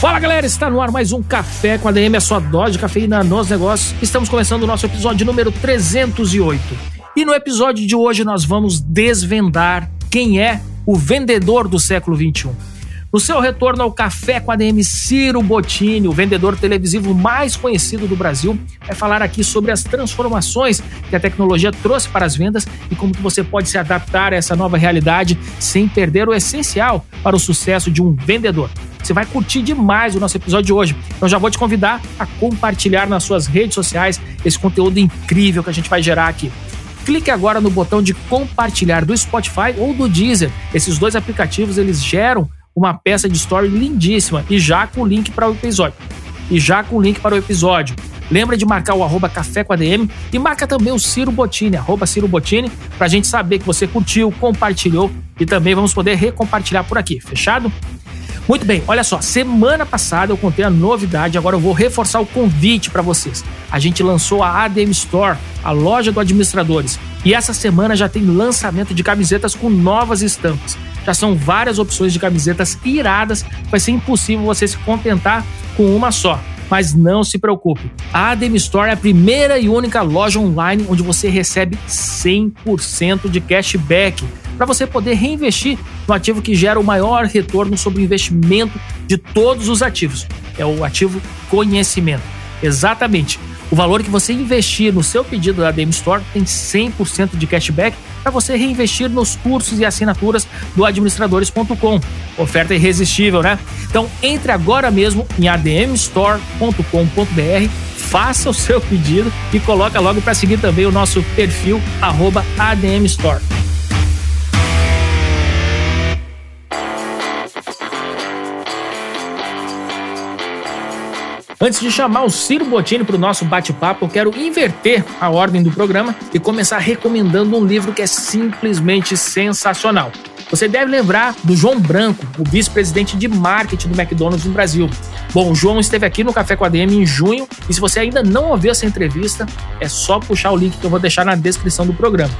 Fala galera, está no ar mais um Café com a DM, a sua dose de cafeína nos negócios. Estamos começando o nosso episódio número 308. E no episódio de hoje nós vamos desvendar quem é o vendedor do século 21. No seu retorno ao Café com a DM, Ciro Bottini, o vendedor televisivo mais conhecido do Brasil, vai falar aqui sobre as transformações que a tecnologia trouxe para as vendas e como que você pode se adaptar a essa nova realidade sem perder o essencial para o sucesso de um vendedor. Você vai curtir demais o nosso episódio de hoje. Então já vou te convidar a compartilhar nas suas redes sociais esse conteúdo incrível que a gente vai gerar aqui clique agora no botão de compartilhar do Spotify ou do Deezer. Esses dois aplicativos eles geram uma peça de story lindíssima e já com o link para o episódio. E já com o link para o episódio. Lembra de marcar o arroba Café com ADM e marca também o Ciro Bottini, arroba Ciro Bottini, para a gente saber que você curtiu, compartilhou e também vamos poder recompartilhar por aqui, fechado? Muito bem, olha só, semana passada eu contei a novidade, agora eu vou reforçar o convite para vocês. A gente lançou a ADM Store, a loja do Administradores, e essa semana já tem lançamento de camisetas com novas estampas. Já são várias opções de camisetas iradas, vai ser impossível você se contentar com uma só. Mas não se preocupe, a ADM Store é a primeira e única loja online onde você recebe 100% de cashback para você poder reinvestir no ativo que gera o maior retorno sobre o investimento de todos os ativos. É o ativo conhecimento. Exatamente. O valor que você investir no seu pedido da DM Store tem 100% de cashback para você reinvestir nos cursos e assinaturas do administradores.com. Oferta irresistível, né? Então entre agora mesmo em admstore.com.br, faça o seu pedido e coloca logo para seguir também o nosso perfil @admstore. Antes de chamar o Ciro Bottini para o nosso bate-papo, quero inverter a ordem do programa e começar recomendando um livro que é simplesmente sensacional. Você deve lembrar do João Branco, o vice-presidente de marketing do McDonald's no Brasil. Bom, o João esteve aqui no Café com a DM em junho e se você ainda não ouviu essa entrevista, é só puxar o link que eu vou deixar na descrição do programa.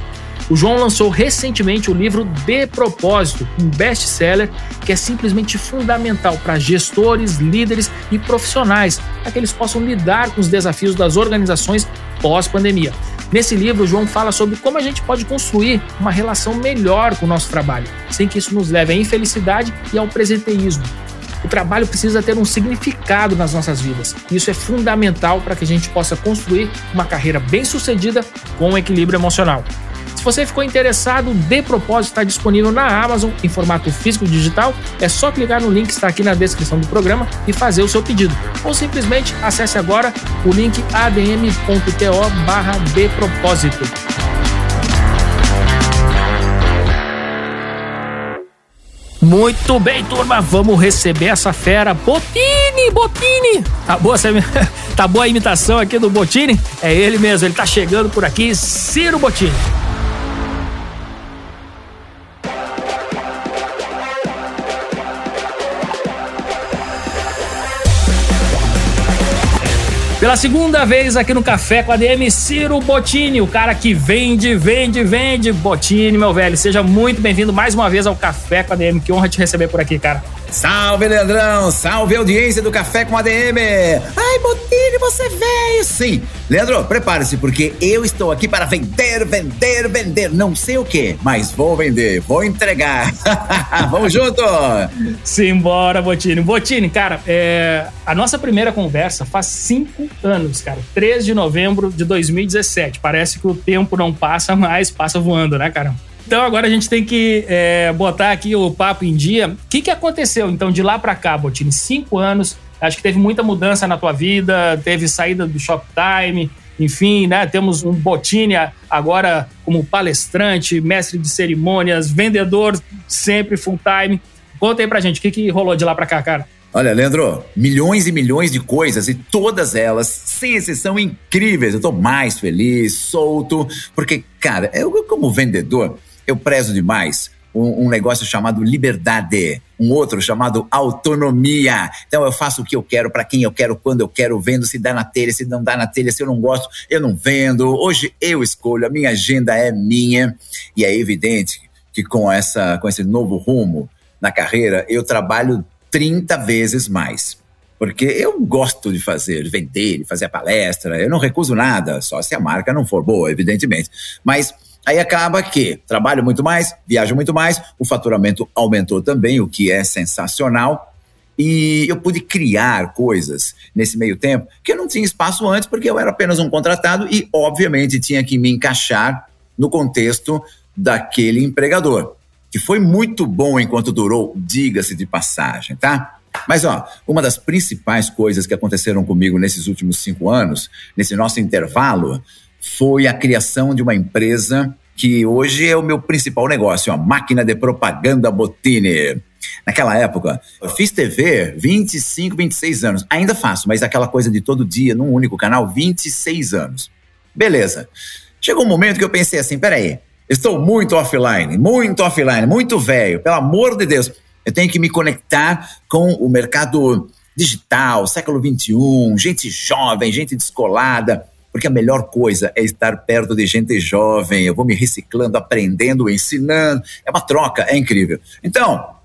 O João lançou recentemente o livro De Propósito, um best-seller que é simplesmente fundamental para gestores, líderes e profissionais, para que eles possam lidar com os desafios das organizações pós-pandemia. Nesse livro, o João fala sobre como a gente pode construir uma relação melhor com o nosso trabalho, sem que isso nos leve à infelicidade e ao presenteísmo. O trabalho precisa ter um significado nas nossas vidas. Isso é fundamental para que a gente possa construir uma carreira bem-sucedida com um equilíbrio emocional. Se você ficou interessado, De Propósito está disponível na Amazon em formato físico e digital. É só clicar no link que está aqui na descrição do programa e fazer o seu pedido. Ou simplesmente acesse agora o link adm.to barra De Propósito. Muito bem, turma, vamos receber essa fera. Botini, Botini! Tá boa, tá boa a imitação aqui do Botini? É ele mesmo, ele tá chegando por aqui, Ciro Botini. Pela segunda vez aqui no Café com a DM, Ciro Bottini, o cara que vende, vende, vende. Bottini, meu velho, seja muito bem-vindo mais uma vez ao Café com a DM. Que honra te receber por aqui, cara. Salve, Leandrão! Salve, audiência do Café com ADM! Ai, Botini, você veio! Sim, Leandro, prepare-se, porque eu estou aqui para vender, vender, vender. Não sei o que, mas vou vender, vou entregar. Vamos junto! Simbora, Botini. Botini, cara, é... a nossa primeira conversa faz cinco anos, cara. 3 de novembro de 2017. Parece que o tempo não passa mais, passa voando, né, cara? Então agora a gente tem que é, botar aqui o papo em dia. O que, que aconteceu então de lá para cá, Botini? Cinco anos. Acho que teve muita mudança na tua vida, teve saída do Shoptime, enfim, né? Temos um Botini agora como palestrante, mestre de cerimônias, vendedor sempre full time. Conta aí pra gente, o que, que rolou de lá pra cá, cara? Olha, Leandro, milhões e milhões de coisas e todas elas, sem exceção, incríveis. Eu tô mais feliz, solto, porque, cara, eu como vendedor, eu prezo demais um, um, negócio chamado liberdade, um outro chamado autonomia. Então eu faço o que eu quero, para quem eu quero, quando eu quero, vendo se dá na telha, se não dá na telha, se eu não gosto, eu não vendo. Hoje eu escolho, a minha agenda é minha e é evidente que com essa com esse novo rumo na carreira, eu trabalho 30 vezes mais. Porque eu gosto de fazer, de vender, de fazer palestra, eu não recuso nada, só se a marca não for boa, evidentemente. Mas aí acaba que trabalho muito mais, viajo muito mais, o faturamento aumentou também, o que é sensacional. E eu pude criar coisas nesse meio tempo que eu não tinha espaço antes, porque eu era apenas um contratado e, obviamente, tinha que me encaixar no contexto daquele empregador que foi muito bom enquanto durou, diga-se de passagem, tá? Mas, ó, uma das principais coisas que aconteceram comigo nesses últimos cinco anos, nesse nosso intervalo, foi a criação de uma empresa que hoje é o meu principal negócio, a máquina de propaganda Botini. Naquela época, eu fiz TV 25, 26 anos. Ainda faço, mas aquela coisa de todo dia, num único canal, 26 anos. Beleza. Chegou um momento que eu pensei assim: peraí, Estou muito offline, muito offline, muito velho. Pelo amor de Deus, eu tenho que me conectar com o mercado digital, século XXI, gente jovem, gente descolada. Porque a melhor coisa é estar perto de gente jovem. Eu vou me reciclando, aprendendo, ensinando. É uma troca, é incrível. Então,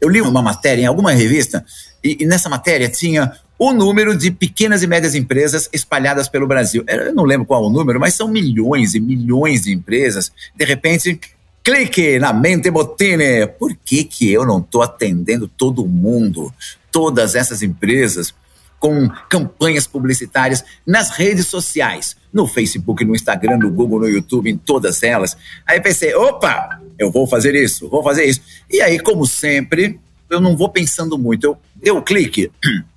eu li uma matéria em alguma revista e, e nessa matéria tinha o número de pequenas e médias empresas espalhadas pelo Brasil. Eu não lembro qual o número, mas são milhões e milhões de empresas. De repente, clique na mente Botine. Por que, que eu não estou atendendo todo mundo, todas essas empresas, com campanhas publicitárias nas redes sociais, no Facebook, no Instagram, no Google, no YouTube, em todas elas? Aí pensei, opa, eu vou fazer isso, vou fazer isso. E aí, como sempre, eu não vou pensando muito. Eu o clique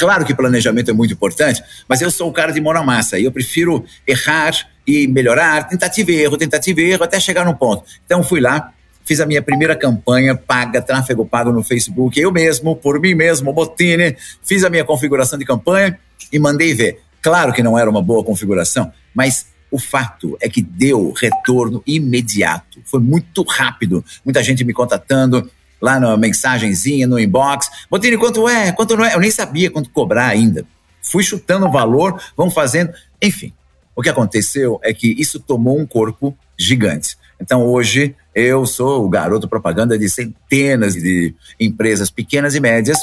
Claro que planejamento é muito importante, mas eu sou o cara de mão na massa e eu prefiro errar e melhorar, tentativa e erro, tentativa e erro, até chegar no ponto. Então fui lá, fiz a minha primeira campanha paga, tráfego pago no Facebook, eu mesmo, por mim mesmo, Botini, fiz a minha configuração de campanha e mandei ver. Claro que não era uma boa configuração, mas o fato é que deu retorno imediato. Foi muito rápido. Muita gente me contatando, lá na mensagenzinha, no inbox. Botini, quanto é? Quanto não é? Eu nem sabia quanto cobrar ainda. Fui chutando o valor, vamos fazendo. Enfim, o que aconteceu é que isso tomou um corpo gigante. Então hoje eu sou o garoto propaganda de centenas de empresas pequenas e médias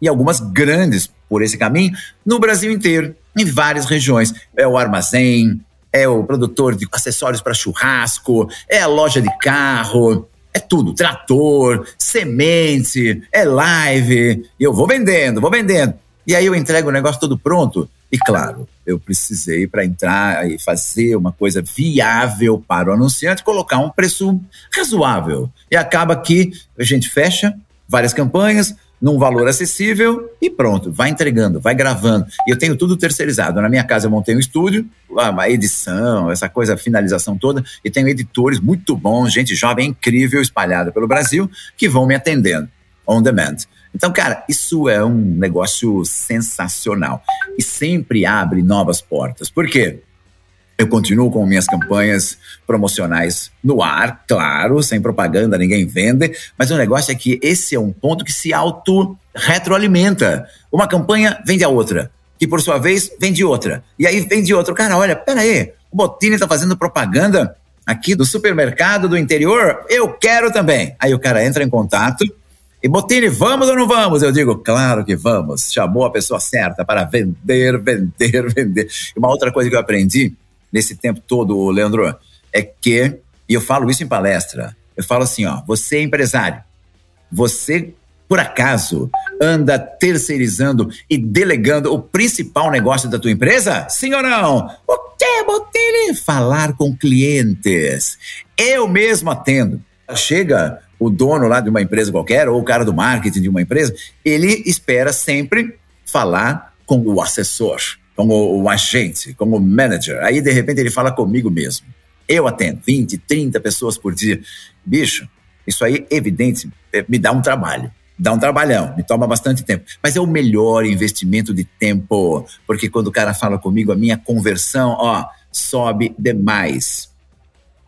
e algumas grandes por esse caminho no Brasil inteiro, em várias regiões. É o armazém, é o produtor de acessórios para churrasco, é a loja de carro, é tudo, trator, semente, é live. Eu vou vendendo, vou vendendo. E aí eu entrego o negócio todo pronto. E claro, eu precisei para entrar e fazer uma coisa viável para o anunciante, colocar um preço razoável. E acaba que a gente fecha várias campanhas, num valor acessível e pronto, vai entregando, vai gravando. E eu tenho tudo terceirizado. Na minha casa eu montei um estúdio, a edição, essa coisa, a finalização toda, e tenho editores muito bons, gente jovem incrível espalhada pelo Brasil que vão me atendendo on demand. Então, cara, isso é um negócio sensacional e sempre abre novas portas. Por quê? Eu continuo com minhas campanhas promocionais no ar, claro, sem propaganda, ninguém vende, mas o negócio é que esse é um ponto que se auto-retroalimenta. Uma campanha vende a outra, que por sua vez vende outra. E aí vende outra. Cara, olha, pera aí, o Botini tá fazendo propaganda aqui do supermercado do interior? Eu quero também. Aí o cara entra em contato e Botini, vamos ou não vamos? Eu digo, claro que vamos. Chamou a pessoa certa para vender, vender, vender. E uma outra coisa que eu aprendi nesse tempo todo, Leandro, é que, e eu falo isso em palestra, eu falo assim, ó, você é empresário, você, por acaso, anda terceirizando e delegando o principal negócio da tua empresa? Sim ou não? O que, Botelho? Falar com clientes. Eu mesmo atendo. Chega o dono lá de uma empresa qualquer, ou o cara do marketing de uma empresa, ele espera sempre falar com o assessor como o agente, como manager. Aí, de repente, ele fala comigo mesmo. Eu atendo 20, 30 pessoas por dia. Bicho, isso aí, evidente, é, me dá um trabalho. dá um trabalhão, me toma bastante tempo. Mas é o melhor investimento de tempo, porque quando o cara fala comigo, a minha conversão, ó, sobe demais.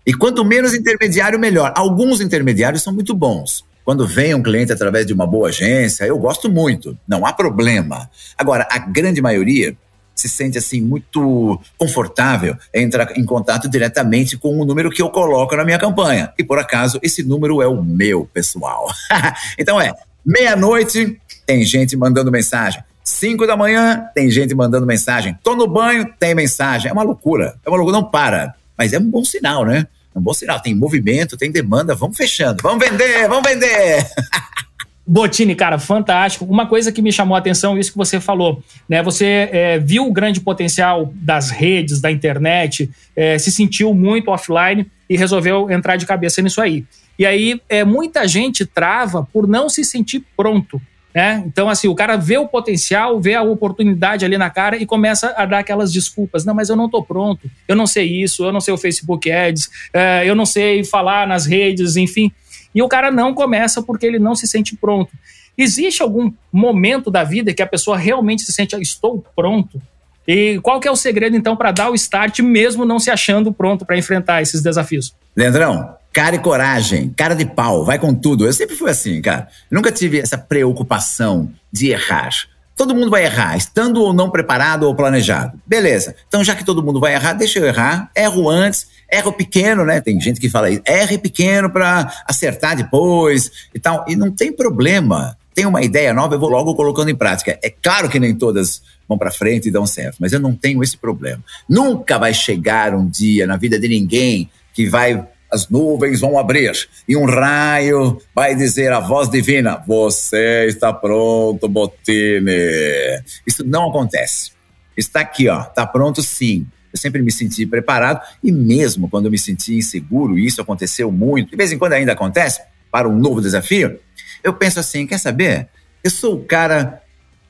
E quanto menos intermediário, melhor. Alguns intermediários são muito bons. Quando vem um cliente através de uma boa agência, eu gosto muito, não há problema. Agora, a grande maioria se sente assim muito confortável entrar em contato diretamente com o número que eu coloco na minha campanha. E por acaso, esse número é o meu, pessoal. então é Meia-noite, tem gente mandando mensagem. Cinco da manhã, tem gente mandando mensagem. Tô no banho, tem mensagem. É uma loucura. É uma loucura, não para. Mas é um bom sinal, né? Um bom sinal. Tem movimento, tem demanda. Vamos fechando. Vamos vender, vamos vender. Botini, cara, fantástico. Uma coisa que me chamou a atenção, isso que você falou, né? Você é, viu o grande potencial das redes, da internet, é, se sentiu muito offline e resolveu entrar de cabeça nisso aí. E aí, é, muita gente trava por não se sentir pronto. Né? Então, assim, o cara vê o potencial, vê a oportunidade ali na cara e começa a dar aquelas desculpas. Não, mas eu não estou pronto, eu não sei isso, eu não sei o Facebook Ads, é, eu não sei falar nas redes, enfim. E o cara não começa porque ele não se sente pronto. Existe algum momento da vida que a pessoa realmente se sente, estou pronto? E qual que é o segredo, então, para dar o start, mesmo não se achando pronto para enfrentar esses desafios? Leandrão, cara e coragem, cara de pau, vai com tudo. Eu sempre fui assim, cara. Nunca tive essa preocupação de errar. Todo mundo vai errar, estando ou não preparado ou planejado. Beleza. Então, já que todo mundo vai errar, deixa eu errar. Erro antes, erro pequeno, né? Tem gente que fala isso. Erre pequeno para acertar depois e tal. E não tem problema. Tem uma ideia nova, eu vou logo colocando em prática. É claro que nem todas vão para frente e dão certo, mas eu não tenho esse problema. Nunca vai chegar um dia na vida de ninguém que vai as nuvens vão abrir e um raio vai dizer a voz divina: Você está pronto, Botine. Isso não acontece. Está aqui, ó, está pronto sim. Eu sempre me senti preparado e mesmo quando eu me senti inseguro, e isso aconteceu muito, de vez em quando ainda acontece, para um novo desafio, eu penso assim: quer saber? Eu sou o cara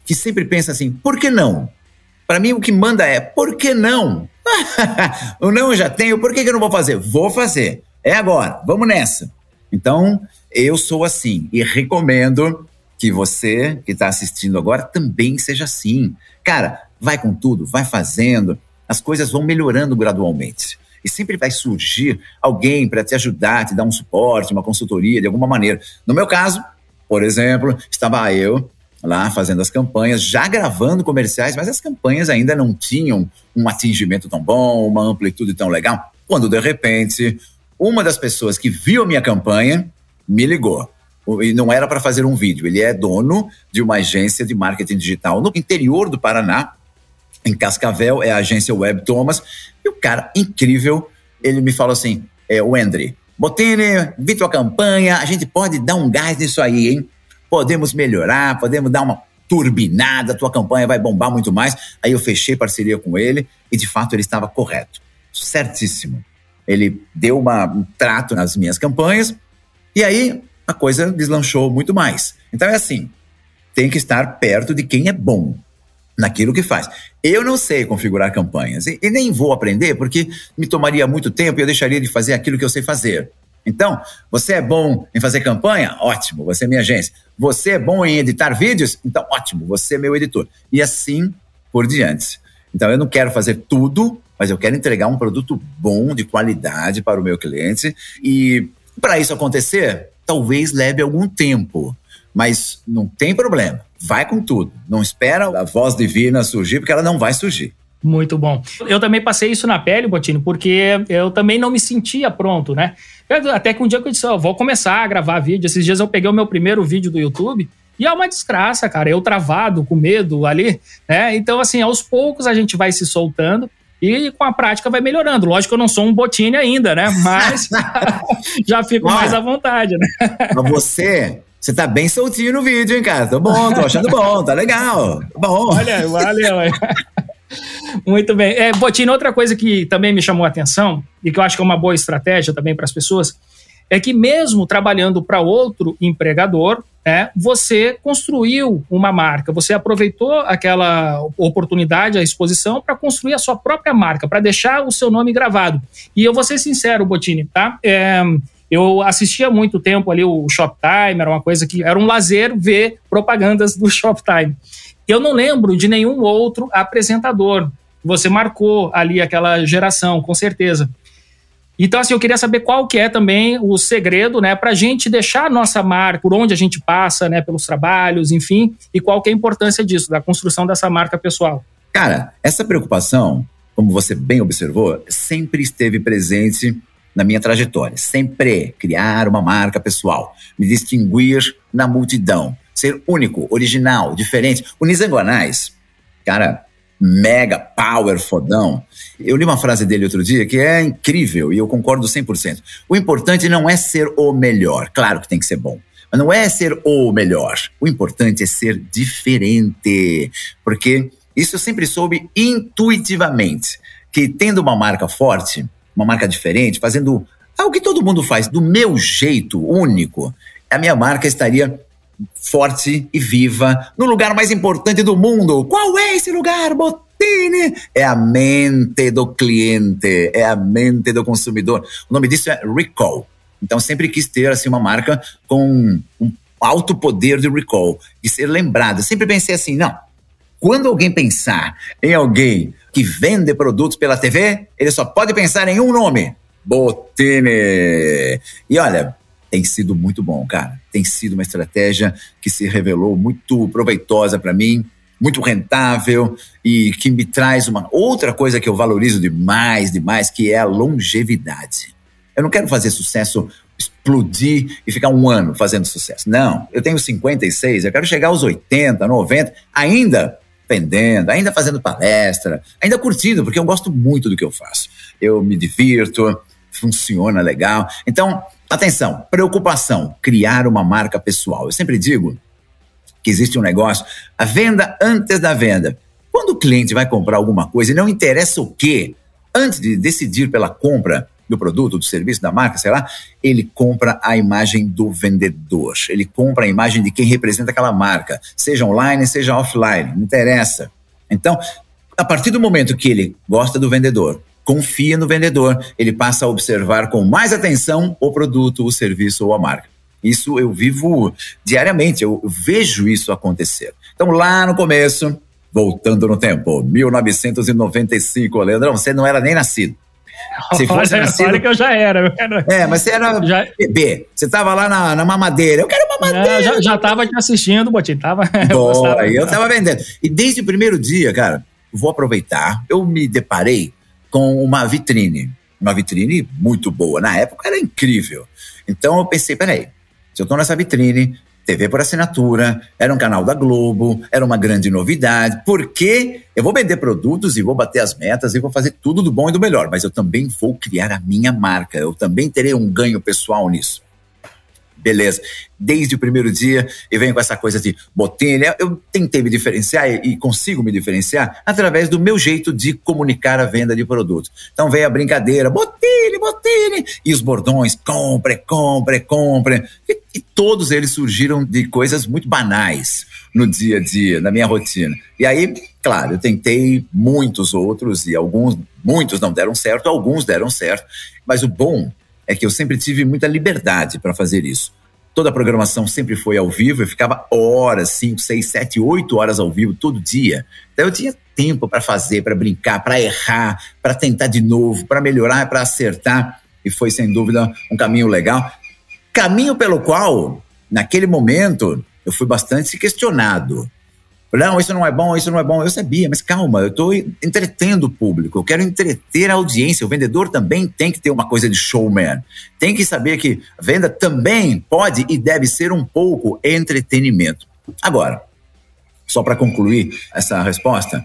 que sempre pensa assim: por que não? Para mim, o que manda é por que não? não eu já tenho, por que, que eu não vou fazer? Vou fazer. É agora, vamos nessa. Então, eu sou assim e recomendo que você que está assistindo agora também seja assim. Cara, vai com tudo, vai fazendo, as coisas vão melhorando gradualmente. E sempre vai surgir alguém para te ajudar, te dar um suporte, uma consultoria de alguma maneira. No meu caso, por exemplo, estava eu lá fazendo as campanhas, já gravando comerciais, mas as campanhas ainda não tinham um atingimento tão bom, uma amplitude tão legal. Quando de repente uma das pessoas que viu a minha campanha me ligou. E não era para fazer um vídeo. Ele é dono de uma agência de marketing digital no interior do Paraná, em Cascavel, é a agência Web Thomas. E o cara, incrível, ele me falou assim: é, Wendry, Botini, vi tua campanha, a gente pode dar um gás nisso aí, hein? Podemos melhorar, podemos dar uma turbinada, tua campanha vai bombar muito mais. Aí eu fechei parceria com ele e de fato ele estava correto. Certíssimo. Ele deu uma, um trato nas minhas campanhas e aí a coisa deslanchou muito mais. Então é assim, tem que estar perto de quem é bom naquilo que faz. Eu não sei configurar campanhas e, e, nem vou aprender porque me tomaria muito tempo e eu deixaria de fazer aquilo que eu sei fazer. Então, você é bom em fazer campanha? Ótimo, você é minha agência. Você é bom em editar vídeos? Então, ótimo, você é meu editor. E assim por diante. Então, eu não quero fazer tudo mas eu quero entregar um produto bom, de qualidade para o meu cliente. E para isso acontecer, talvez leve algum tempo, mas não tem problema. Vai com tudo. Não espera a voz divina surgir, porque ela não vai surgir. Muito bom. Eu também passei isso na pele, Botino, porque eu também não me sentia pronto, né? Até que um dia que eu disse, oh, vou começar a gravar vídeo. Esses dias eu peguei o meu primeiro vídeo do YouTube e é uma desgraça, cara. Eu travado, com medo ali, né? Então, assim, aos poucos a gente vai se soltando. E com a prática vai melhorando. Lógico que eu não sou um botine ainda, né? Mas já fico mais à vontade, né? Mas você, você tá bem soltinho no vídeo, hein, cara? Tô bom, tô achando bom, tá legal. Tá bom. Olha, valeu. Muito bem. É, outra coisa que também me chamou a atenção e que eu acho que é uma boa estratégia também para as pessoas é que mesmo trabalhando para outro empregador, é, você construiu uma marca, você aproveitou aquela oportunidade, a exposição, para construir a sua própria marca, para deixar o seu nome gravado. E eu vou ser sincero, Botini, tá? É, eu assistia muito tempo ali o Shoptime, era uma coisa que era um lazer ver propagandas do Shoptime. Eu não lembro de nenhum outro apresentador. Você marcou ali aquela geração, com certeza. Então, assim, eu queria saber qual que é também o segredo, né, para a gente deixar a nossa marca, por onde a gente passa, né, pelos trabalhos, enfim, e qual que é a importância disso, da construção dessa marca pessoal. Cara, essa preocupação, como você bem observou, sempre esteve presente na minha trajetória. Sempre criar uma marca pessoal, me distinguir na multidão, ser único, original, diferente. O Nizanguanais, cara, mega power fodão. Eu li uma frase dele outro dia que é incrível e eu concordo 100%. O importante não é ser o melhor, claro que tem que ser bom. Mas não é ser o melhor. O importante é ser diferente. Porque isso eu sempre soube intuitivamente que tendo uma marca forte, uma marca diferente, fazendo algo que todo mundo faz do meu jeito único, a minha marca estaria forte e viva no lugar mais importante do mundo. Qual é esse lugar, Botini? É a mente do cliente, é a mente do consumidor. O nome disso é recall. Então sempre quis ter assim uma marca com um alto poder de recall, de ser lembrada. Sempre pensei assim, não. Quando alguém pensar em alguém que vende produtos pela TV, ele só pode pensar em um nome: Botini. E olha, tem sido muito bom, cara. Tem sido uma estratégia que se revelou muito proveitosa para mim, muito rentável e que me traz uma outra coisa que eu valorizo demais, demais, que é a longevidade. Eu não quero fazer sucesso explodir e ficar um ano fazendo sucesso. Não, eu tenho 56, eu quero chegar aos 80, 90, ainda vendendo, ainda fazendo palestra, ainda curtindo, porque eu gosto muito do que eu faço. Eu me divirto, funciona legal. Então, Atenção, preocupação, criar uma marca pessoal. Eu sempre digo que existe um negócio, a venda antes da venda. Quando o cliente vai comprar alguma coisa e não interessa o quê, antes de decidir pela compra do produto, do serviço, da marca, sei lá, ele compra a imagem do vendedor. Ele compra a imagem de quem representa aquela marca, seja online, seja offline, não interessa. Então, a partir do momento que ele gosta do vendedor, confia no vendedor, ele passa a observar com mais atenção o produto, o serviço ou a marca. Isso eu vivo diariamente, eu vejo isso acontecer. Então, lá no começo, voltando no tempo, 1995, Leandrão, você não era nem nascido. Se fosse olha, nascido, olha que eu já era. É, mas você era já... bebê. Você tava lá na, na mamadeira. Eu quero mamadeira. É, já, já tava te assistindo, Botinho. Tava, Boa, eu, eu tava vendendo. E desde o primeiro dia, cara, vou aproveitar. Eu me deparei com uma vitrine. Uma vitrine muito boa. Na época era incrível. Então eu pensei, peraí, se eu estou nessa vitrine, TV por assinatura, era um canal da Globo, era uma grande novidade, porque eu vou vender produtos e vou bater as metas e vou fazer tudo do bom e do melhor, mas eu também vou criar a minha marca, eu também terei um ganho pessoal nisso beleza. Desde o primeiro dia e venho com essa coisa de botelha. Eu tentei me diferenciar e consigo me diferenciar através do meu jeito de comunicar a venda de produtos. Então veio a brincadeira, botine, botine, e os bordões, compre, compre, compre. E, e todos eles surgiram de coisas muito banais no dia a dia, na minha rotina. E aí, claro, eu tentei muitos outros e alguns, muitos não deram certo, alguns deram certo. Mas o bom é que eu sempre tive muita liberdade para fazer isso. Toda a programação sempre foi ao vivo, eu ficava horas, 5, 6, 7, 8 horas ao vivo todo dia. Então eu tinha tempo para fazer, para brincar, para errar, para tentar de novo, para melhorar, para acertar. E foi sem dúvida um caminho legal. Caminho pelo qual, naquele momento, eu fui bastante questionado. Não, isso não é bom, isso não é bom. Eu sabia, mas calma, eu estou entretendo o público, eu quero entreter a audiência. O vendedor também tem que ter uma coisa de showman. Tem que saber que venda também pode e deve ser um pouco entretenimento. Agora, só para concluir essa resposta,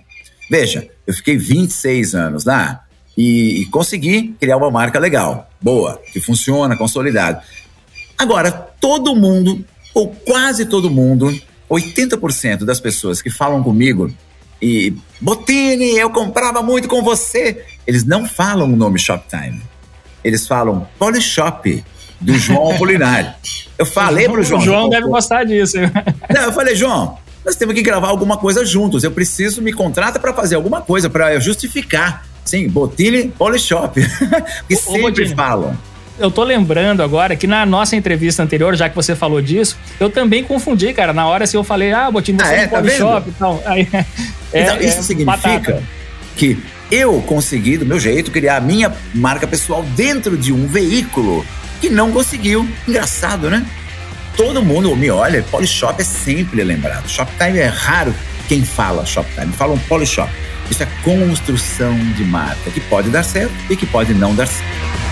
veja, eu fiquei 26 anos lá e, e consegui criar uma marca legal, boa, que funciona, consolidada. Agora, todo mundo, ou quase todo mundo, 80% das pessoas que falam comigo e Botini, eu comprava muito com você, eles não falam o nome Shoptime. Eles falam Polishop do João Apolinário. Eu falei pro João. O João deve gostar disso. Não, eu falei, João, nós temos que gravar alguma coisa juntos. Eu preciso me contrata para fazer alguma coisa para justificar. Sim, Botini Polishop. que sempre falam. Eu tô lembrando agora que na nossa entrevista anterior, já que você falou disso, eu também confundi, cara. Na hora assim eu falei, ah, Botinho, você ah, é, tá Polishop e tal. Aí, é, então, isso é significa batata. que eu consegui, do meu jeito, criar a minha marca pessoal dentro de um veículo que não conseguiu. Engraçado, né? Todo mundo me olha, Polishop é sempre lembrado. Shoptime é raro quem fala Shoptime. Falam Polishop. Isso é construção de marca que pode dar certo e que pode não dar certo.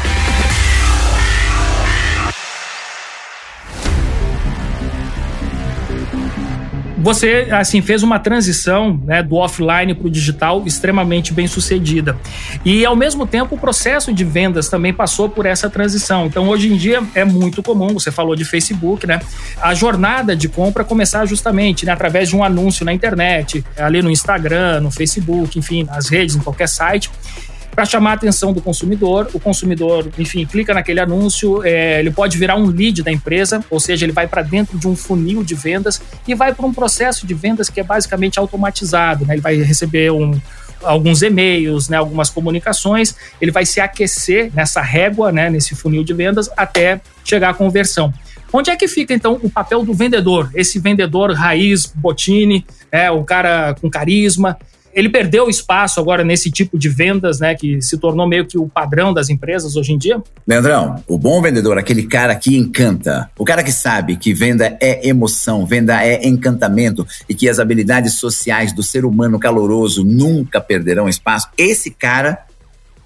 Você assim fez uma transição né, do offline para o digital extremamente bem sucedida. E ao mesmo tempo o processo de vendas também passou por essa transição. Então hoje em dia é muito comum você falou de Facebook né a jornada de compra começar justamente né, através de um anúncio na internet ali no Instagram no Facebook enfim nas redes em qualquer site para chamar a atenção do consumidor. O consumidor, enfim, clica naquele anúncio, é, ele pode virar um lead da empresa, ou seja, ele vai para dentro de um funil de vendas e vai para um processo de vendas que é basicamente automatizado. Né? Ele vai receber um, alguns e-mails, né, algumas comunicações, ele vai se aquecer nessa régua, né, nesse funil de vendas, até chegar à conversão. Onde é que fica, então, o papel do vendedor? Esse vendedor raiz, botine, é, o cara com carisma, ele perdeu espaço agora nesse tipo de vendas, né, que se tornou meio que o padrão das empresas hoje em dia? Leandrão, o bom vendedor, aquele cara que encanta, o cara que sabe que venda é emoção, venda é encantamento e que as habilidades sociais do ser humano caloroso nunca perderão espaço, esse cara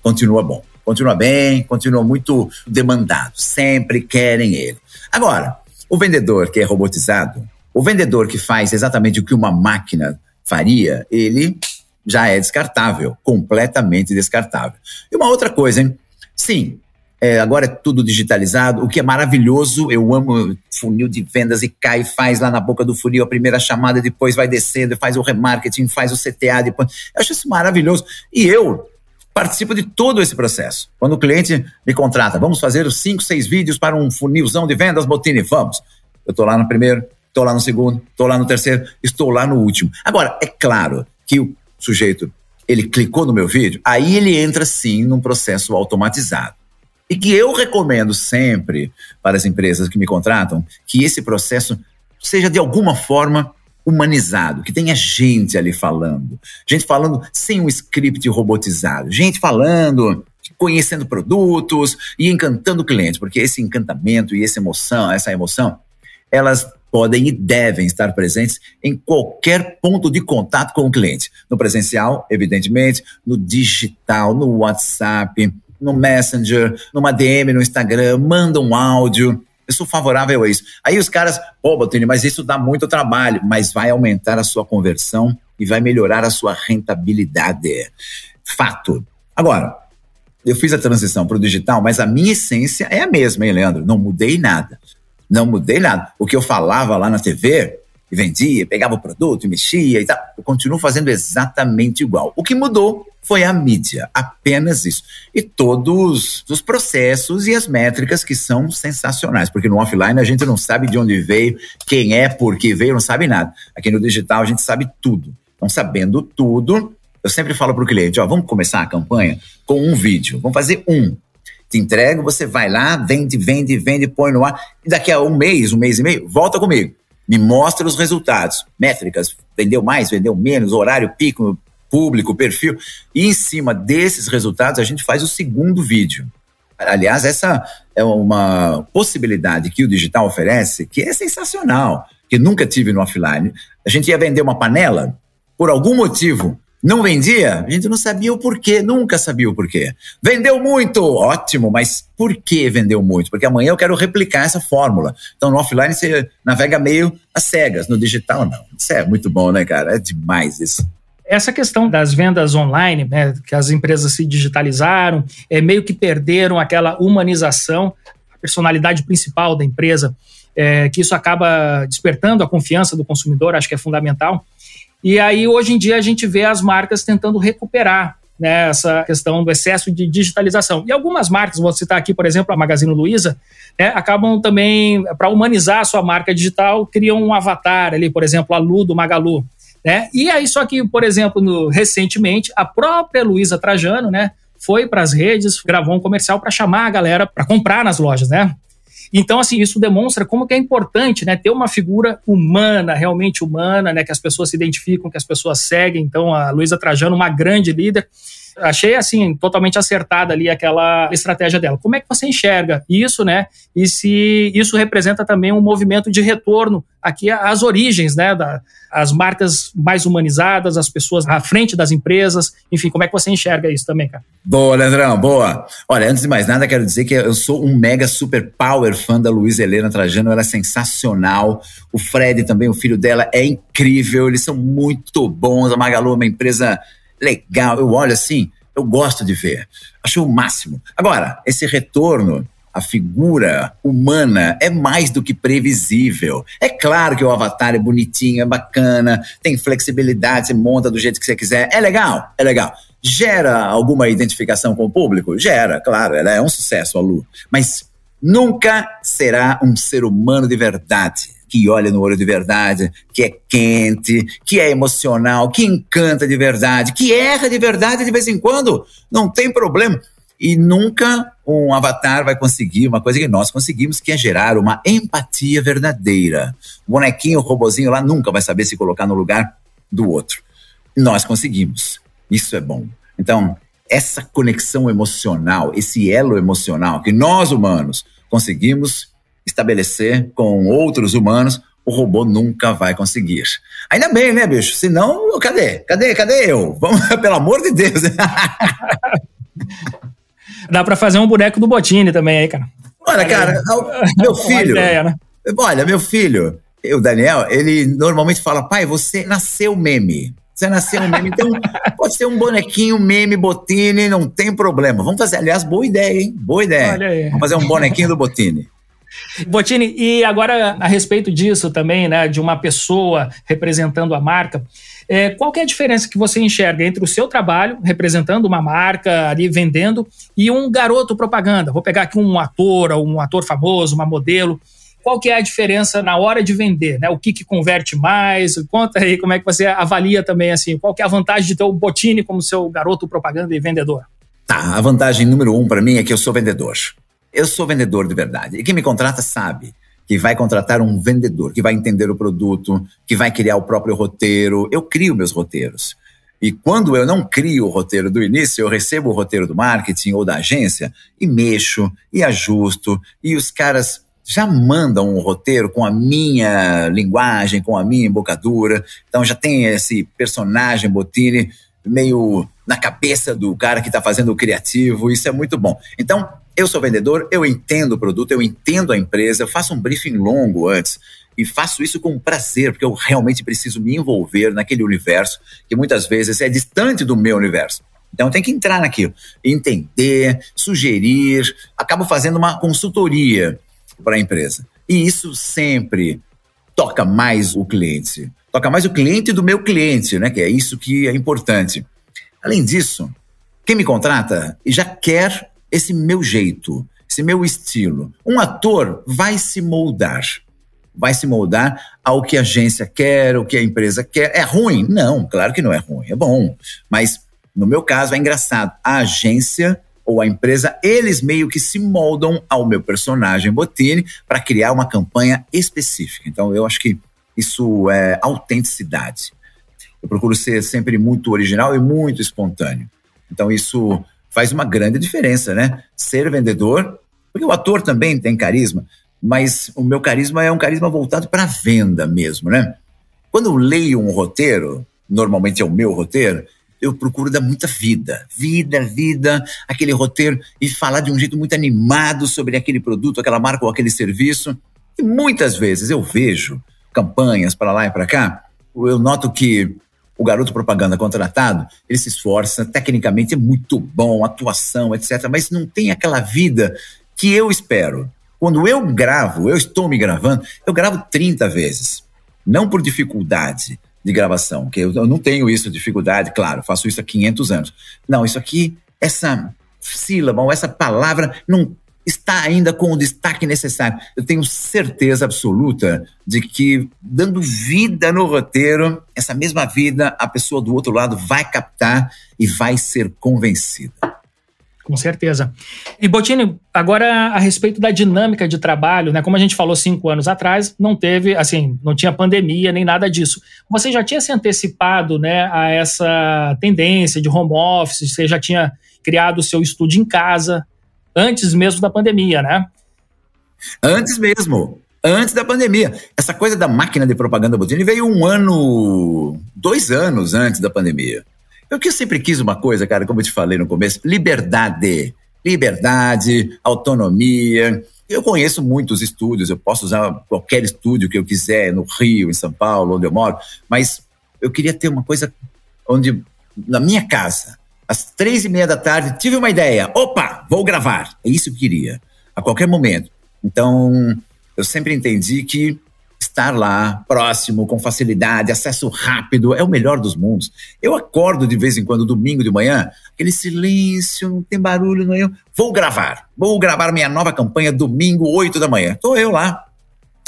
continua bom. Continua bem, continua muito demandado, sempre querem ele. Agora, o vendedor que é robotizado, o vendedor que faz exatamente o que uma máquina faria, ele já é descartável, completamente descartável. E uma outra coisa, hein? Sim, é, agora é tudo digitalizado, o que é maravilhoso. Eu amo funil de vendas e cai, faz lá na boca do funil a primeira chamada, depois vai descendo, faz o remarketing, faz o CTA, depois. Eu acho isso maravilhoso. E eu participo de todo esse processo. Quando o cliente me contrata, vamos fazer os cinco, seis vídeos para um funilzão de vendas, Botini, vamos. Eu estou lá no primeiro, estou lá no segundo, estou lá no terceiro, estou lá no último. Agora, é claro que o sujeito ele clicou no meu vídeo, aí ele entra sim num processo automatizado. E que eu recomendo sempre para as empresas que me contratam que esse processo seja de alguma forma humanizado, que tenha gente ali falando, gente falando sem um script robotizado, gente falando, conhecendo produtos e encantando o cliente, porque esse encantamento e essa emoção, essa emoção, elas podem e devem estar presentes em qualquer ponto de contato com o cliente. No presencial, evidentemente, no digital, no WhatsApp, no Messenger, numa DM no Instagram, manda um áudio. Eu sou favorável a isso. Aí os caras, pô, Botini, mas isso dá muito trabalho, mas vai aumentar a sua conversão e vai melhorar a sua rentabilidade. Fato. Agora, eu fiz a transição para o digital, mas a minha essência é a mesma, hein, Leandro? Não mudei nada. Não mudei nada. O que eu falava lá na TV, e vendia, pegava o produto mexia e tal, eu continuo fazendo exatamente igual. O que mudou foi a mídia, apenas isso. E todos os processos e as métricas que são sensacionais, porque no offline a gente não sabe de onde veio, quem é, por que veio, não sabe nada. Aqui no digital a gente sabe tudo. Então, sabendo tudo, eu sempre falo para o cliente: ó, vamos começar a campanha com um vídeo, vamos fazer um te entrego, você vai lá, vende, vende, vende, põe no ar, e daqui a um mês, um mês e meio, volta comigo. Me mostra os resultados, métricas, vendeu mais, vendeu menos, horário pico, público, perfil. E em cima desses resultados, a gente faz o segundo vídeo. Aliás, essa é uma possibilidade que o digital oferece que é sensacional, que nunca tive no offline. A gente ia vender uma panela, por algum motivo, não vendia? A gente não sabia o porquê, nunca sabia o porquê. Vendeu muito, ótimo, mas por que vendeu muito? Porque amanhã eu quero replicar essa fórmula. Então no offline você navega meio às cegas, no digital não. Isso é muito bom, né, cara? É demais isso. Essa questão das vendas online, né, que as empresas se digitalizaram, é meio que perderam aquela humanização, a personalidade principal da empresa, é, que isso acaba despertando a confiança do consumidor, acho que é fundamental. E aí, hoje em dia, a gente vê as marcas tentando recuperar né, essa questão do excesso de digitalização. E algumas marcas, vou citar aqui, por exemplo, a Magazine Luiza, né, acabam também, para humanizar a sua marca digital, criam um avatar ali, por exemplo, a Lu do Magalu. Né? E aí, só que, por exemplo, no, recentemente, a própria Luiza Trajano né, foi para as redes, gravou um comercial para chamar a galera para comprar nas lojas, né? Então, assim, isso demonstra como que é importante, né, ter uma figura humana, realmente humana, né, que as pessoas se identificam, que as pessoas seguem. Então, a Luísa Trajano, uma grande líder, achei assim totalmente acertada ali aquela estratégia dela. Como é que você enxerga isso, né? E se isso representa também um movimento de retorno aqui às origens, né? Da, as marcas mais humanizadas, as pessoas à frente das empresas, enfim, como é que você enxerga isso também, cara? Boa, Leandrão, boa. Olha, antes de mais nada, quero dizer que eu sou um mega super power fã da Luísa Helena Trajano, ela é sensacional. O Fred também, o filho dela, é incrível, eles são muito bons. A Magalu é uma empresa legal. Eu olho assim, eu gosto de ver. Acho o máximo. Agora, esse retorno a figura humana é mais do que previsível. É claro que o avatar é bonitinho, é bacana, tem flexibilidade, você monta do jeito que você quiser. É legal, é legal. Gera alguma identificação com o público? Gera, claro, ela é um sucesso, a Lu. Mas nunca será um ser humano de verdade que olha no olho de verdade, que é quente, que é emocional, que encanta de verdade, que erra de verdade de vez em quando. Não tem problema. E nunca um avatar vai conseguir uma coisa que nós conseguimos, que é gerar uma empatia verdadeira. O bonequinho, o robozinho lá nunca vai saber se colocar no lugar do outro. Nós conseguimos. Isso é bom. Então, essa conexão emocional, esse elo emocional que nós humanos conseguimos estabelecer com outros humanos, o robô nunca vai conseguir. Ainda bem, né, bicho? Senão, cadê? Cadê? Cadê eu? Vamos, pelo amor de Deus. Dá para fazer um boneco do Botini também aí, cara. Olha, cara, meu filho. Ideia, né? Olha, meu filho, o Daniel, ele normalmente fala: pai, você nasceu meme. Você nasceu um meme, então pode ser um bonequinho, meme, Botini, não tem problema. Vamos fazer, aliás, boa ideia, hein? Boa ideia. Vamos fazer um bonequinho do Botini. Botini, e agora a respeito disso também, né, de uma pessoa representando a marca, é, qual é a diferença que você enxerga entre o seu trabalho, representando uma marca, ali vendendo, e um garoto propaganda? Vou pegar aqui um ator, um ator famoso, uma modelo. Qual que é a diferença na hora de vender? Né? O que, que converte mais? Conta aí como é que você avalia também, assim, qual que é a vantagem de ter o Botini como seu garoto propaganda e vendedor? Tá, a vantagem número um para mim é que eu sou vendedor. Eu sou vendedor de verdade. E quem me contrata sabe que vai contratar um vendedor, que vai entender o produto, que vai criar o próprio roteiro. Eu crio meus roteiros. E quando eu não crio o roteiro do início, eu recebo o roteiro do marketing ou da agência e mexo e ajusto. E os caras já mandam um roteiro com a minha linguagem, com a minha embocadura. Então já tem esse personagem Botini meio na cabeça do cara que está fazendo o criativo. Isso é muito bom. Então, eu sou vendedor, eu entendo o produto, eu entendo a empresa, eu faço um briefing longo antes e faço isso com prazer, porque eu realmente preciso me envolver naquele universo que muitas vezes é distante do meu universo. Então tem que entrar naquilo, entender, sugerir, acabo fazendo uma consultoria para a empresa. E isso sempre toca mais o cliente. Toca mais o cliente do meu cliente, né? Que é isso que é importante. Além disso, quem me contrata já quer esse meu jeito, esse meu estilo. Um ator vai se moldar. Vai se moldar ao que a agência quer, o que a empresa quer. É ruim? Não, claro que não é ruim, é bom. Mas, no meu caso, é engraçado. A agência ou a empresa, eles meio que se moldam ao meu personagem Botini para criar uma campanha específica. Então, eu acho que isso é autenticidade. Eu procuro ser sempre muito original e muito espontâneo. Então, isso faz uma grande diferença, né? Ser vendedor, porque o ator também tem carisma, mas o meu carisma é um carisma voltado para venda mesmo, né? Quando eu leio um roteiro, normalmente é o meu roteiro, eu procuro dar muita vida, vida, vida, aquele roteiro e falar de um jeito muito animado sobre aquele produto, aquela marca ou aquele serviço. E muitas vezes eu vejo campanhas para lá e para cá, eu noto que o garoto propaganda contratado, ele se esforça, tecnicamente é muito bom, atuação, etc. Mas não tem aquela vida que eu espero. Quando eu gravo, eu estou me gravando, eu gravo 30 vezes. Não por dificuldade de gravação, que eu, não tenho isso, dificuldade, claro, faço isso há 500 anos. Não, isso aqui, essa sílaba ou essa palavra não está ainda com o destaque necessário. Eu tenho certeza absoluta de que, dando vida no roteiro, essa mesma vida a pessoa do outro lado vai captar e vai ser convencida. Com certeza. E Botini, agora a respeito da dinâmica de trabalho, né? Como a gente falou cinco anos atrás, não teve, assim, não tinha pandemia nem nada disso. Você já tinha se antecipado, né, a essa tendência de home office? Você já tinha criado o seu estúdio em casa antes mesmo da pandemia, né? Antes mesmo. Antes da pandemia. Essa coisa da máquina de propaganda Botini veio um ano, dois anos antes da pandemia. Eu que sempre quis uma coisa, cara, como eu te falei no começo, liberdade. Liberdade, autonomia. Eu conheço muitos estúdios, eu posso usar qualquer estúdio que eu quiser, no Rio, em São Paulo, onde eu moro, mas eu queria ter uma coisa onde, na minha casa, às três e meia da tarde, tive uma ideia. Opa, vou gravar. É isso que eu queria, a qualquer momento. Então, eu sempre entendi que estar lá, próximo, com facilidade, acesso rápido, é o melhor dos mundos. Eu acordo de vez em quando, domingo de manhã, aquele silêncio, não tem barulho, não é. Vou gravar, vou gravar minha nova campanha domingo, 8 da manhã. Estou eu lá,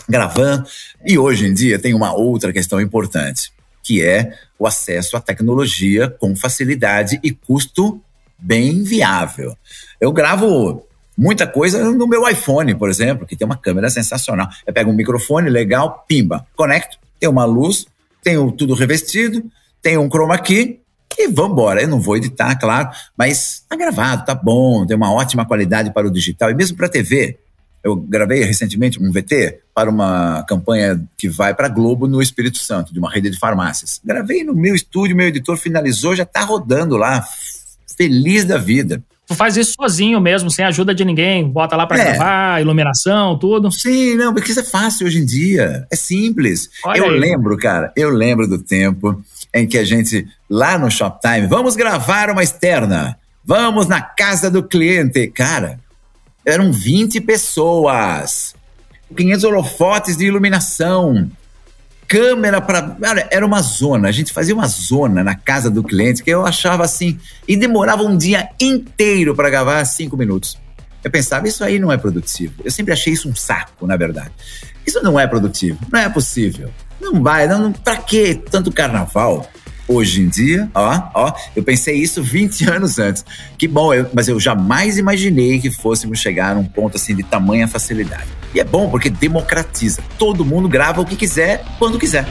gravando. E hoje em dia tem uma outra questão importante, que é o acesso à tecnologia com facilidade e custo bem viável. Eu gravo muita coisa no meu iPhone, por exemplo, que tem uma câmera sensacional. Eu pego um microfone legal, pimba, conecto, tem uma luz, tenho tudo revestido, tenho um chroma key e vamos embora. Eu não vou editar, claro, mas tá gravado, tá bom, tem uma ótima qualidade para o digital e mesmo para TV. Eu gravei recentemente um VT para uma campanha que vai para Globo no Espírito Santo, de uma rede de farmácias. Gravei no meu estúdio, meu editor finalizou, já está rodando lá, feliz da vida. Tu faz isso sozinho mesmo, sem ajuda de ninguém, bota lá para é. gravar, iluminação, tudo. Sim, não, porque isso é fácil hoje em dia, é simples. Olha eu aí. lembro, cara, eu lembro do tempo em que a gente, lá no Shoptime, vamos gravar uma externa, vamos na casa do cliente. Cara, eram 20 pessoas, 500 holofotes de iluminação, câmera para. Era uma zona. A gente fazia uma zona na casa do cliente que eu achava assim. E demorava um dia inteiro para gravar cinco minutos. Eu pensava, isso aí não é produtivo. Eu sempre achei isso um saco, na verdade. Isso não é produtivo, não é possível. Não vai, não, não pra que tanto carnaval? Hoje em dia, ó, ó, eu pensei isso 20 anos antes. Que bom, eu, mas eu jamais imaginei que fôssemos chegar a um ponto assim de tamanha facilidade. E é bom porque democratiza. Todo mundo grava o que quiser, quando quiser.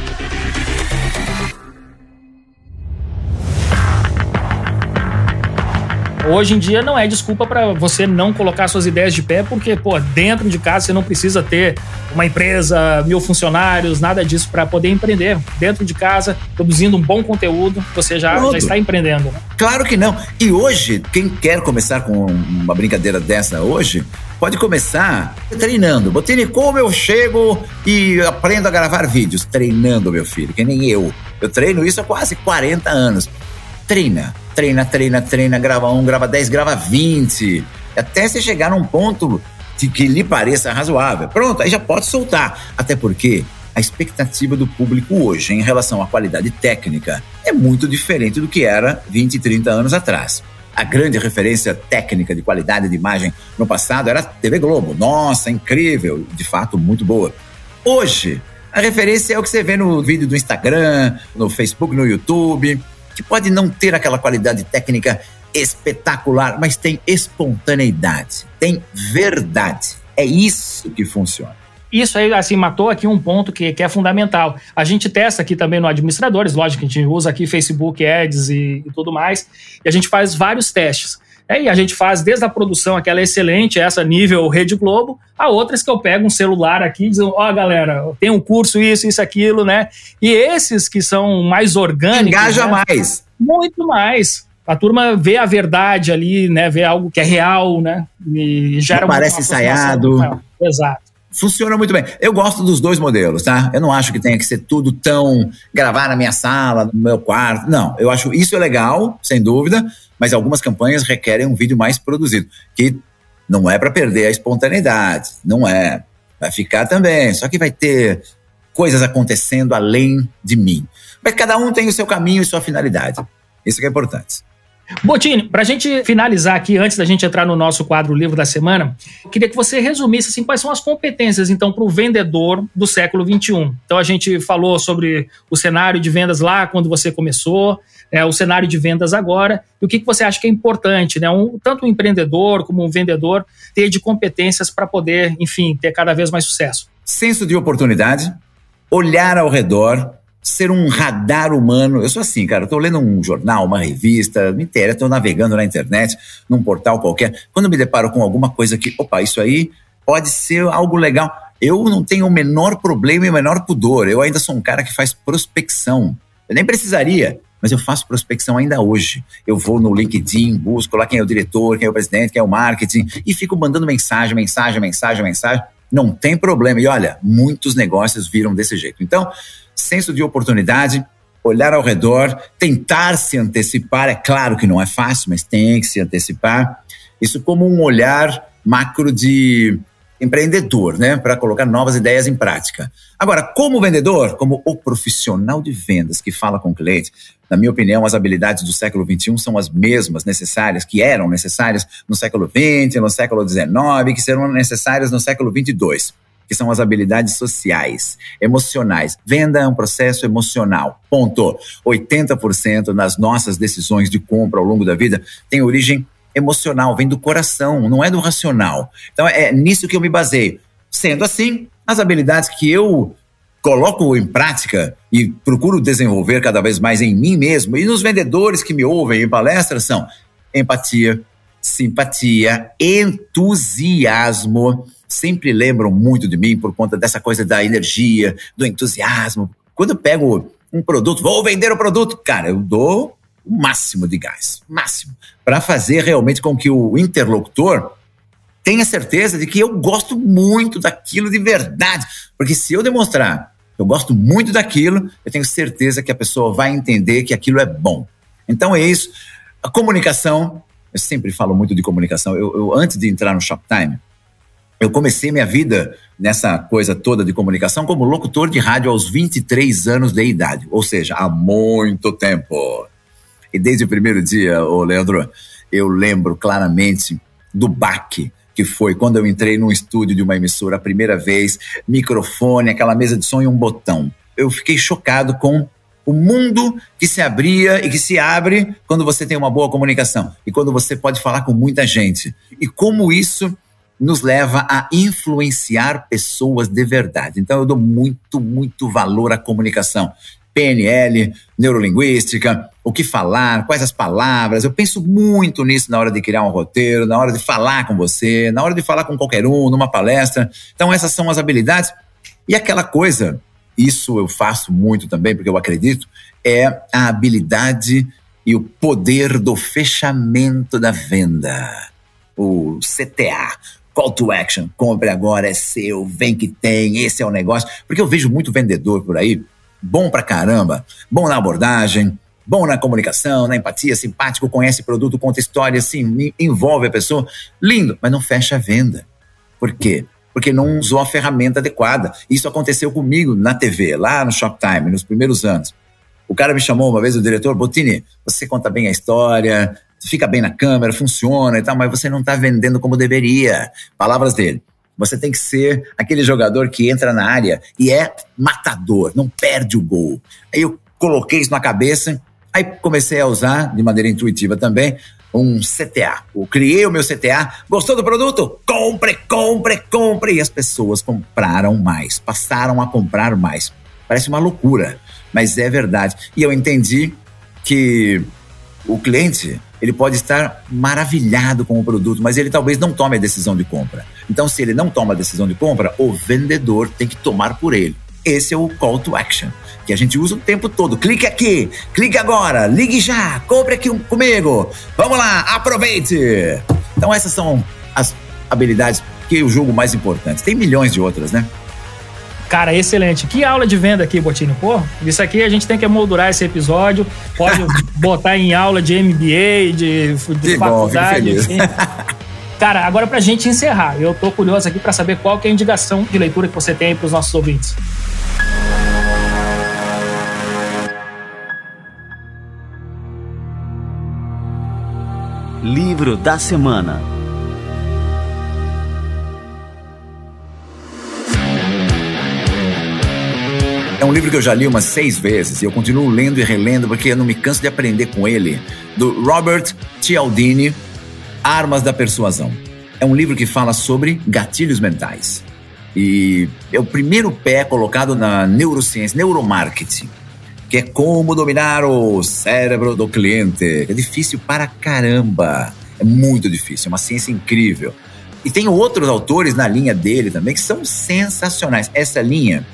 Hoje em dia não é desculpa para você não colocar suas ideias de pé, porque, pô, dentro de casa você não precisa ter uma empresa, mil funcionários, nada disso para poder empreender. Dentro de casa, produzindo um bom conteúdo, você já, já está empreendendo. Né? Claro que não. E hoje, quem quer começar com uma brincadeira dessa hoje, pode começar treinando. Botini, como eu chego e aprendo a gravar vídeos? Treinando, meu filho, que nem eu. Eu treino isso há quase 40 anos. Treina treina, treina, treina, grava um, grava 10, grava 20, até você chegar num ponto de que lhe pareça razoável. Pronto, aí já pode soltar. Até porque a expectativa do público hoje em relação à qualidade técnica é muito diferente do que era 20, 30 anos atrás. A grande referência técnica de qualidade de imagem no passado era a TV Globo. Nossa, incrível, de fato muito boa. Hoje, a referência é o que você vê no vídeo do Instagram, no Facebook, no YouTube que pode não ter aquela qualidade técnica espetacular, mas tem espontaneidade, tem verdade. É isso que funciona. Isso aí, assim, matou aqui um ponto que, que é fundamental. A gente testa aqui também no Administradores, lógico que a gente usa aqui Facebook Ads e, e tudo mais, e a gente faz vários testes. É, e a gente faz desde a produção, aquela excelente, essa nível Rede Globo, a outras que eu pego um celular aqui e digo, ó, oh, galera, tem um curso, isso, isso, aquilo, né? E esses que são mais orgânicos. Engaja né? mais. Muito mais. A turma vê a verdade ali, né? Vê algo que é real, né? E gera Não parece ensaiado. Exato. Funciona muito bem. Eu gosto dos dois modelos, tá? Eu não acho que tenha que ser tudo tão gravar na minha sala, no meu quarto. Não, eu acho isso é legal, sem dúvida mas algumas campanhas requerem um vídeo mais produzido, que não é para perder a espontaneidade, não é. Vai ficar também, só que vai ter coisas acontecendo além de mim. Mas cada um tem o seu caminho e sua finalidade. Isso que é importante. Botini, para a gente finalizar aqui, antes da gente entrar no nosso quadro Livro da Semana, queria que você resumisse assim, quais são as competências, então, para o vendedor do século XXI. Então, a gente falou sobre o cenário de vendas lá quando você começou, é, o cenário de vendas agora e o que, que você acha que é importante, né? Um, tanto um empreendedor como um vendedor ter de competências para poder, enfim, ter cada vez mais sucesso. Senso de oportunidade, olhar ao redor, ser um radar humano. Eu sou assim, cara, eu lendo um jornal, uma revista, me interessa, tô navegando na internet, num portal qualquer. Quando me deparo com alguma coisa que, opa, isso aí pode ser algo legal. Eu não tenho o menor problema e o menor pudor. Eu ainda sou um cara que faz prospecção. Eu nem precisaria, mas eu faço prospecção ainda hoje. Eu vou no LinkedIn, busco lá quem é o diretor, quem é o presidente, quem é o marketing, e fico mandando mensagem, mensagem, mensagem, mensagem. Não tem problema. E olha, muitos negócios viram desse jeito. Então, senso de oportunidade, olhar ao redor, tentar se antecipar. É claro que não é fácil, mas tem que se antecipar. Isso como um olhar macro de empreendedor, né, para colocar novas ideias em prática. Agora, como vendedor, como o profissional de vendas que fala com o cliente, na minha opinião, as habilidades do século XXI são as mesmas necessárias que eram necessárias no século XX, no século XIX, que serão necessárias no século XXII que são as habilidades sociais, emocionais. Venda é um processo emocional. Ponto. 80% nas nossas decisões de compra ao longo da vida tem origem emocional, vem do coração, não é do racional. Então é nisso que eu me baseio. Sendo assim, as habilidades que eu coloco em prática e procuro desenvolver cada vez mais em mim mesmo e nos vendedores que me ouvem em palestras são empatia, simpatia, entusiasmo. Sempre lembram muito de mim por conta dessa coisa da energia, do entusiasmo. Quando eu pego um produto, vou vender o produto, cara, eu dou o máximo de gás, máximo, para fazer realmente com que o interlocutor tenha certeza de que eu gosto muito daquilo de verdade. Porque se eu demonstrar que eu gosto muito daquilo, eu tenho certeza que a pessoa vai entender que aquilo é bom. Então é isso. A comunicação eu sempre falo muito de comunicação. Eu, eu, antes de entrar no Shoptime, eu comecei minha vida nessa coisa toda de comunicação como locutor de rádio aos 23 anos de idade, ou seja, há muito tempo. E desde o primeiro dia, ô Leandro, eu lembro claramente do baque que foi quando eu entrei num estúdio de uma emissora a primeira vez, microfone, aquela mesa de som e um botão. Eu fiquei chocado com o mundo que se abria e que se abre quando você tem uma boa comunicação e quando você pode falar com muita gente. E como isso nos leva a influenciar pessoas de verdade. Então eu dou muito, muito valor à comunicação. PNL, neurolinguística, o que falar, quais as palavras. Eu penso muito nisso na hora de criar um roteiro, na hora de falar com você, na hora de falar com qualquer um, numa palestra. Então essas são as habilidades. E aquela coisa isso eu faço muito também, porque eu acredito, é a habilidade e o poder do fechamento da venda. O CTA, Call to Action, compre agora, é seu, vem que tem, esse é o negócio. Porque eu vejo muito vendedor por aí, bom pra caramba, bom na abordagem, bom na comunicação, na empatia, simpático, conhece produto, conta história, assim, envolve a pessoa, lindo, mas não fecha a venda. Por quê? porque não usou a ferramenta adequada. Isso aconteceu comigo na TV, lá no Shoptime, nos primeiros anos. O cara me chamou uma vez, o diretor, Botini, você conta bem a história, fica bem na câmera, funciona e tal, mas você não está vendendo como deveria. Palavras dele. Você tem que ser aquele jogador que entra na área e é matador, não perde o gol. Aí eu coloquei isso na cabeça, aí comecei a usar de maneira intuitiva também um CTA. Eu criei o meu CTA. Gostou do produto? Compre, compre, compre. E as pessoas compraram mais, passaram a comprar mais. Parece uma loucura, mas é verdade. E eu entendi que o cliente ele pode estar maravilhado com o produto, mas ele talvez não tome a decisão de compra. Então, se ele não toma a decisão de compra, o vendedor tem que tomar por ele. Esse é o call to action que a gente usa o tempo todo. Clique aqui, clique agora, ligue já, compre aqui comigo. Vamos lá, aproveite! Então essas são as habilidades que eu julgo mais importantes. Tem milhões de outras, né? Cara, excelente. Que aula de venda aqui, Botino. Pô, isso aqui a gente tem que moldurar esse episódio. Pode botar em aula de MBA, de, de faculdade. Bom, Cara, agora pra gente encerrar, eu tô curioso aqui para saber qual que é a indicação de leitura que você tem aí pros nossos ouvintes. Livro da Semana livro que eu já li umas seis vezes e eu continuo lendo e relendo porque eu não me canso de aprender com ele, do Robert Cialdini, Armas da Persuasão. É um livro que fala sobre gatilhos mentais. E é o primeiro pé colocado na neurociência, neuromarketing, que é como dominar o cérebro do cliente. É difícil para caramba. É muito difícil, é uma ciência incrível. E tem outros autores na linha dele também que são sensacionais. Essa linha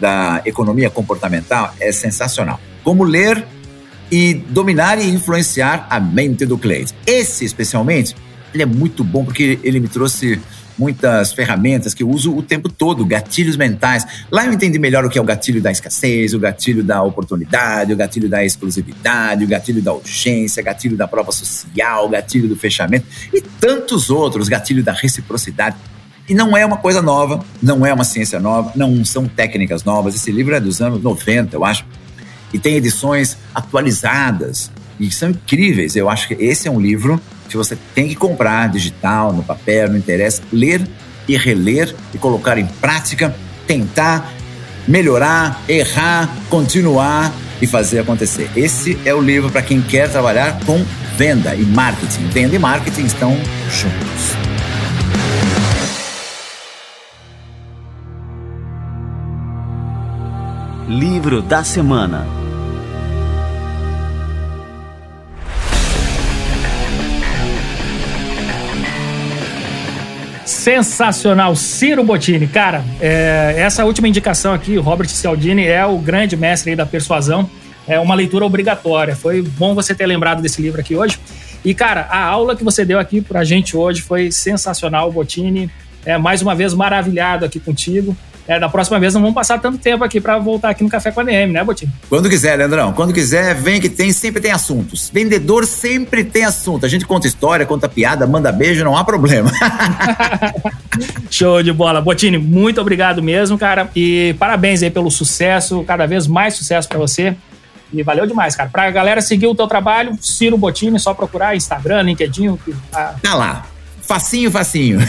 da economia comportamental é sensacional. Como ler e dominar e influenciar a mente do cliente. Esse, especialmente, ele é muito bom porque ele me trouxe muitas ferramentas que eu uso o tempo todo, gatilhos mentais. Lá eu entendi melhor o que é o gatilho da escassez, o gatilho da oportunidade, o gatilho da exclusividade, o gatilho da urgência, o gatilho da prova social, o gatilho do fechamento e tantos outros, gatilho da reciprocidade. E não é uma coisa nova, não é uma ciência nova, não são técnicas novas. Esse livro é dos anos 90, eu acho. E tem edições atualizadas e são incríveis. Eu acho que esse é um livro que você tem que comprar digital, no papel, não interessa, ler e reler e colocar em prática, tentar melhorar, errar, continuar e fazer acontecer. Esse é o livro para quem quer trabalhar com venda e marketing. Venda e marketing estão juntos. Livro da semana. Sensacional, Ciro Bottini. Cara, é, essa última indicação aqui, Robert Cialdini é o grande mestre da persuasão. É uma leitura obrigatória. Foi bom você ter lembrado desse livro aqui hoje. E, cara, a aula que você deu aqui pra gente hoje foi sensacional, Bottini. É, mais uma vez maravilhado aqui contigo. É, da próxima vez não vamos passar tanto tempo aqui para voltar aqui no Café com a DM, né, Botinho? Quando quiser, Leandrão. Quando quiser, vem que tem, sempre tem assuntos. Vendedor sempre tem assunto. A gente conta história, conta piada, manda beijo, não há problema. Show de bola. Botini, muito obrigado mesmo, cara. E parabéns aí pelo sucesso, cada vez mais sucesso para você. E valeu demais, cara. Pra galera seguir o teu trabalho, Ciro Botini, só procurar Instagram, LinkedIn. Tá lá. Facinho, facinho.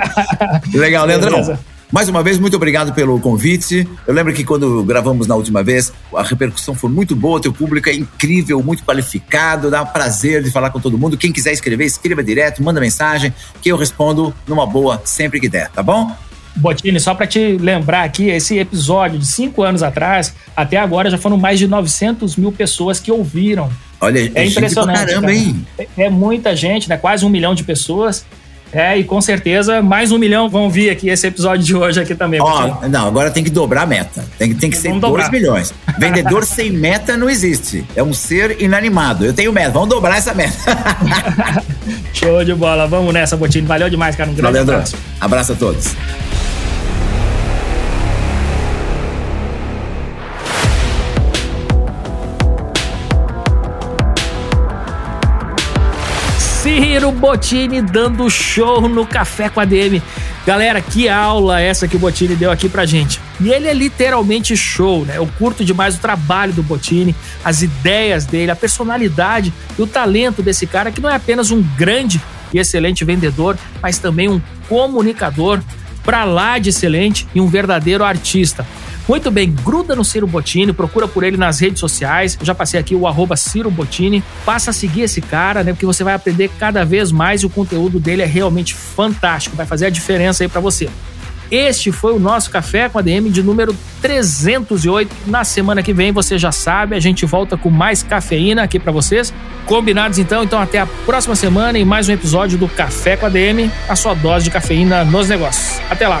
Legal, Leandrão. Mais uma vez, muito obrigado pelo convite. Eu lembro que quando gravamos na última vez, a repercussão foi muito boa, teu público é incrível, muito qualificado, dá um prazer de falar com todo mundo. Quem quiser escrever, escreva direto, manda mensagem, que eu respondo numa boa sempre que der, tá bom? Botini, só para te lembrar aqui, esse episódio de cinco anos atrás, até agora já foram mais de 900 mil pessoas que ouviram. Olha, é, é impressionante. Caramba, hein? É, é muita gente, né? Quase um milhão de pessoas. É, e com certeza mais um milhão vão vir aqui esse episódio de hoje aqui também. Ó, não, agora tem que dobrar a meta. Tem, tem que ser 2 milhões. Vendedor sem meta não existe. É um ser inanimado. Eu tenho meta. Vamos dobrar essa meta. Show de bola. Vamos nessa, Botini. Valeu demais, cara. Um grande Valeu, abraço. Abraço a todos. Ciro Bottini dando show no Café com a DM. Galera, que aula essa que o Bottini deu aqui pra gente. E ele é literalmente show, né? Eu curto demais o trabalho do Bottini, as ideias dele, a personalidade e o talento desse cara que não é apenas um grande e excelente vendedor, mas também um comunicador pra lá de excelente e um verdadeiro artista. Muito bem, gruda no Ciro Bottini, procura por ele nas redes sociais. Eu já passei aqui o arroba Ciro Bottini. Passa a seguir esse cara, né? Porque você vai aprender cada vez mais e o conteúdo dele é realmente fantástico. Vai fazer a diferença aí para você. Este foi o nosso Café com a DM de número 308. Na semana que vem, você já sabe, a gente volta com mais cafeína aqui para vocês. Combinados então? Então até a próxima semana em mais um episódio do Café com a DM, a sua dose de cafeína nos negócios. Até lá.